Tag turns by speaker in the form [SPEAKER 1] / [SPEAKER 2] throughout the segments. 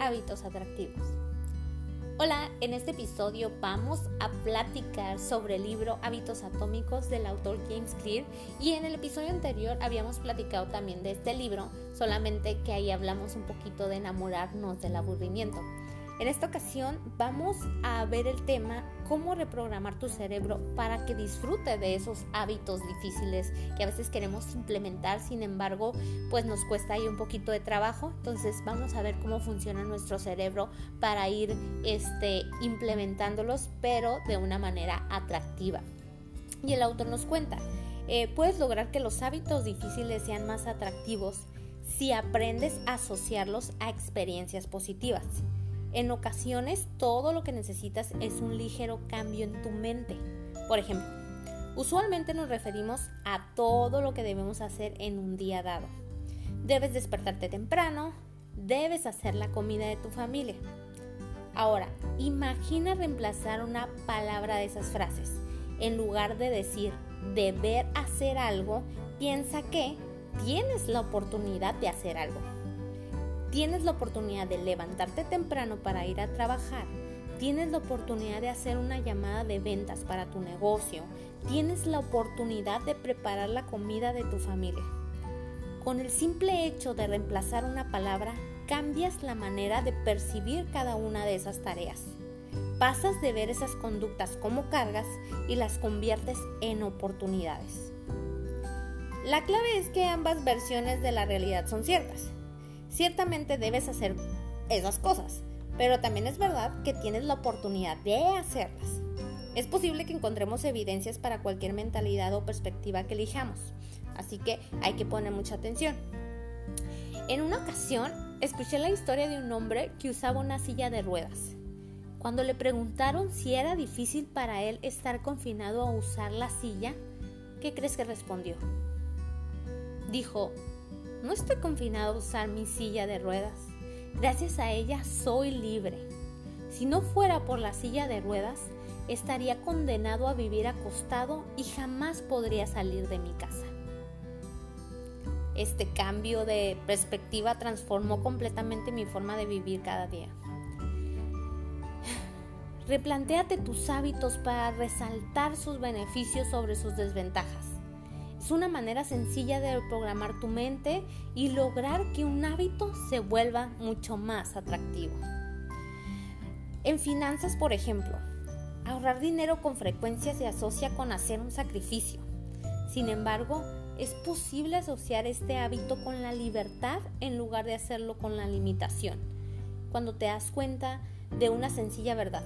[SPEAKER 1] hábitos atractivos. Hola, en este episodio vamos a platicar sobre el libro Hábitos Atómicos del autor James Clear y en el episodio anterior habíamos platicado también de este libro, solamente que ahí hablamos un poquito de enamorarnos del aburrimiento. En esta ocasión vamos a ver el tema cómo reprogramar tu cerebro para que disfrute de esos hábitos difíciles que a veces queremos implementar, sin embargo, pues nos cuesta ahí un poquito de trabajo. Entonces vamos a ver cómo funciona nuestro cerebro para ir este, implementándolos, pero de una manera atractiva. Y el autor nos cuenta, eh, puedes lograr que los hábitos difíciles sean más atractivos si aprendes a asociarlos a experiencias positivas. En ocasiones todo lo que necesitas es un ligero cambio en tu mente. Por ejemplo, usualmente nos referimos a todo lo que debemos hacer en un día dado. Debes despertarte temprano, debes hacer la comida de tu familia. Ahora, imagina reemplazar una palabra de esas frases. En lugar de decir deber hacer algo, piensa que tienes la oportunidad de hacer algo. Tienes la oportunidad de levantarte temprano para ir a trabajar. Tienes la oportunidad de hacer una llamada de ventas para tu negocio. Tienes la oportunidad de preparar la comida de tu familia. Con el simple hecho de reemplazar una palabra, cambias la manera de percibir cada una de esas tareas. Pasas de ver esas conductas como cargas y las conviertes en oportunidades. La clave es que ambas versiones de la realidad son ciertas. Ciertamente debes hacer esas cosas, pero también es verdad que tienes la oportunidad de hacerlas. Es posible que encontremos evidencias para cualquier mentalidad o perspectiva que elijamos, así que hay que poner mucha atención. En una ocasión, escuché la historia de un hombre que usaba una silla de ruedas. Cuando le preguntaron si era difícil para él estar confinado a usar la silla, ¿qué crees que respondió? Dijo, no estoy confinado a usar mi silla de ruedas. Gracias a ella soy libre. Si no fuera por la silla de ruedas, estaría condenado a vivir acostado y jamás podría salir de mi casa. Este cambio de perspectiva transformó completamente mi forma de vivir cada día. Replantéate tus hábitos para resaltar sus beneficios sobre sus desventajas. Es una manera sencilla de programar tu mente y lograr que un hábito se vuelva mucho más atractivo. En finanzas, por ejemplo, ahorrar dinero con frecuencia se asocia con hacer un sacrificio. Sin embargo, es posible asociar este hábito con la libertad en lugar de hacerlo con la limitación. Cuando te das cuenta de una sencilla verdad,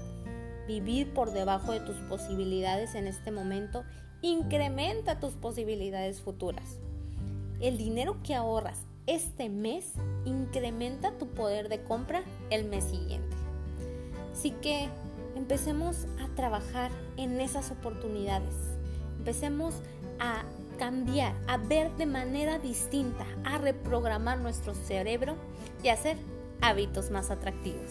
[SPEAKER 1] vivir por debajo de tus posibilidades en este momento incrementa tus posibilidades futuras. El dinero que ahorras este mes incrementa tu poder de compra el mes siguiente. Así que empecemos a trabajar en esas oportunidades. Empecemos a cambiar, a ver de manera distinta, a reprogramar nuestro cerebro y hacer hábitos más atractivos.